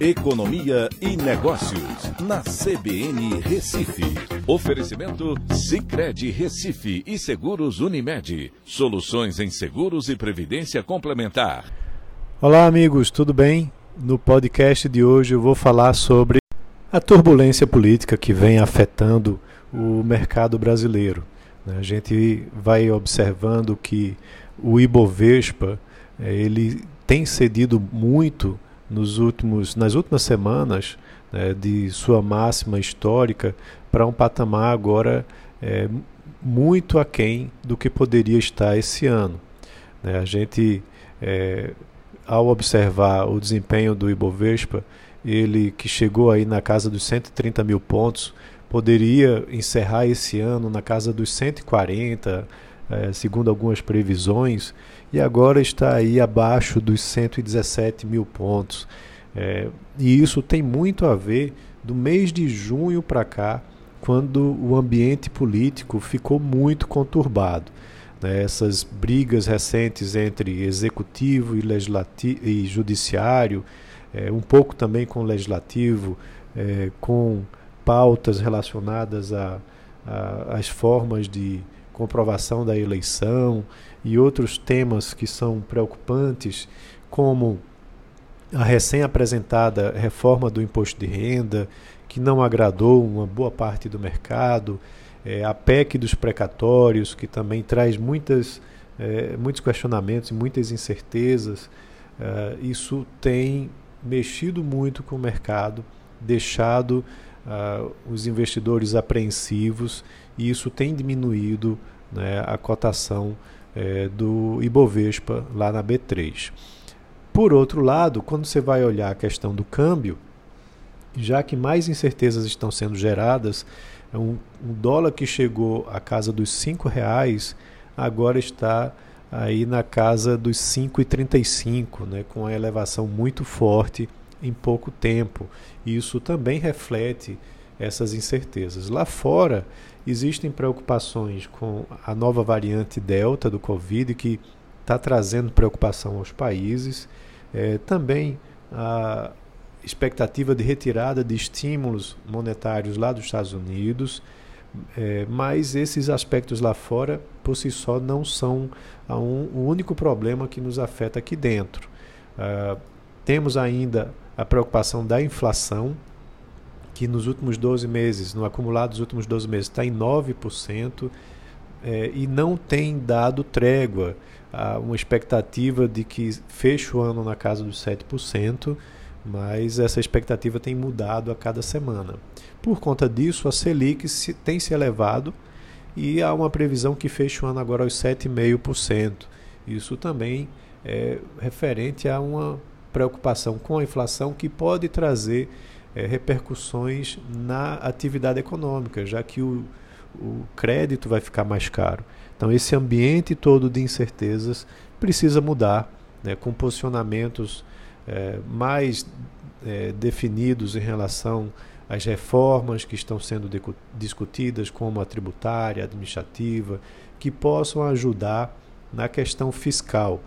Economia e Negócios, na CBN Recife. Oferecimento Cicred Recife e Seguros Unimed. Soluções em seguros e previdência complementar. Olá, amigos, tudo bem? No podcast de hoje eu vou falar sobre a turbulência política que vem afetando o mercado brasileiro. A gente vai observando que o Ibovespa eh, ele tem cedido muito nos últimos, nas últimas semanas né, de sua máxima histórica para um patamar agora é, muito aquém do que poderia estar esse ano. Né, a gente, é, ao observar o desempenho do Ibovespa, ele que chegou aí na casa dos 130 mil pontos, poderia encerrar esse ano na casa dos 140, é, segundo algumas previsões, e agora está aí abaixo dos 117 mil pontos. É, e isso tem muito a ver do mês de junho para cá, quando o ambiente político ficou muito conturbado. Né? Essas brigas recentes entre executivo e, legislativo, e judiciário, é, um pouco também com o legislativo, é, com pautas relacionadas às formas de comprovação da eleição e outros temas que são preocupantes, como a recém-apresentada reforma do imposto de renda, que não agradou uma boa parte do mercado, é, a PEC dos precatórios, que também traz muitas, é, muitos questionamentos e muitas incertezas. É, isso tem mexido muito com o mercado, deixado uh, os investidores apreensivos e isso tem diminuído né, a cotação é, do Ibovespa lá na B3. Por outro lado, quando você vai olhar a questão do câmbio, já que mais incertezas estão sendo geradas, é um, um dólar que chegou à casa dos R$ reais agora está aí na casa dos 5,35, né, com a elevação muito forte em pouco tempo. Isso também reflete essas incertezas. Lá fora existem preocupações com a nova variante Delta do Covid, que está trazendo preocupação aos países. É, também a expectativa de retirada de estímulos monetários lá dos Estados Unidos. É, mas esses aspectos lá fora, por si só, não são um, o único problema que nos afeta aqui dentro. Uh, temos ainda a preocupação da inflação, que nos últimos 12 meses, no acumulado dos últimos 12 meses, está em 9%, é, e não tem dado trégua. Há uma expectativa de que feche o ano na casa dos 7%, mas essa expectativa tem mudado a cada semana. Por conta disso, a Selic se, tem se elevado e há uma previsão que feche o ano agora aos 7,5%. Isso também é referente a uma preocupação com a inflação que pode trazer é, repercussões na atividade econômica, já que o, o crédito vai ficar mais caro. Então, esse ambiente todo de incertezas precisa mudar, né, com posicionamentos é, mais é, definidos em relação às reformas que estão sendo discutidas, como a tributária, a administrativa, que possam ajudar na questão fiscal.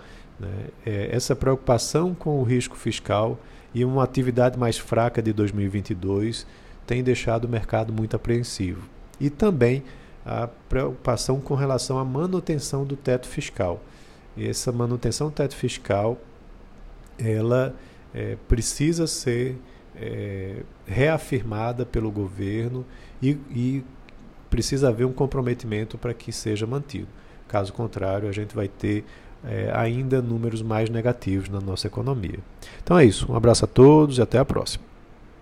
Né? É, essa preocupação com o risco fiscal e uma atividade mais fraca de 2022 tem deixado o mercado muito apreensivo. E também a preocupação com relação à manutenção do teto fiscal. Essa manutenção do teto fiscal ela é, precisa ser é, reafirmada pelo governo e, e precisa haver um comprometimento para que seja mantido. Caso contrário, a gente vai ter é, ainda números mais negativos na nossa economia. Então é isso. Um abraço a todos e até a próxima.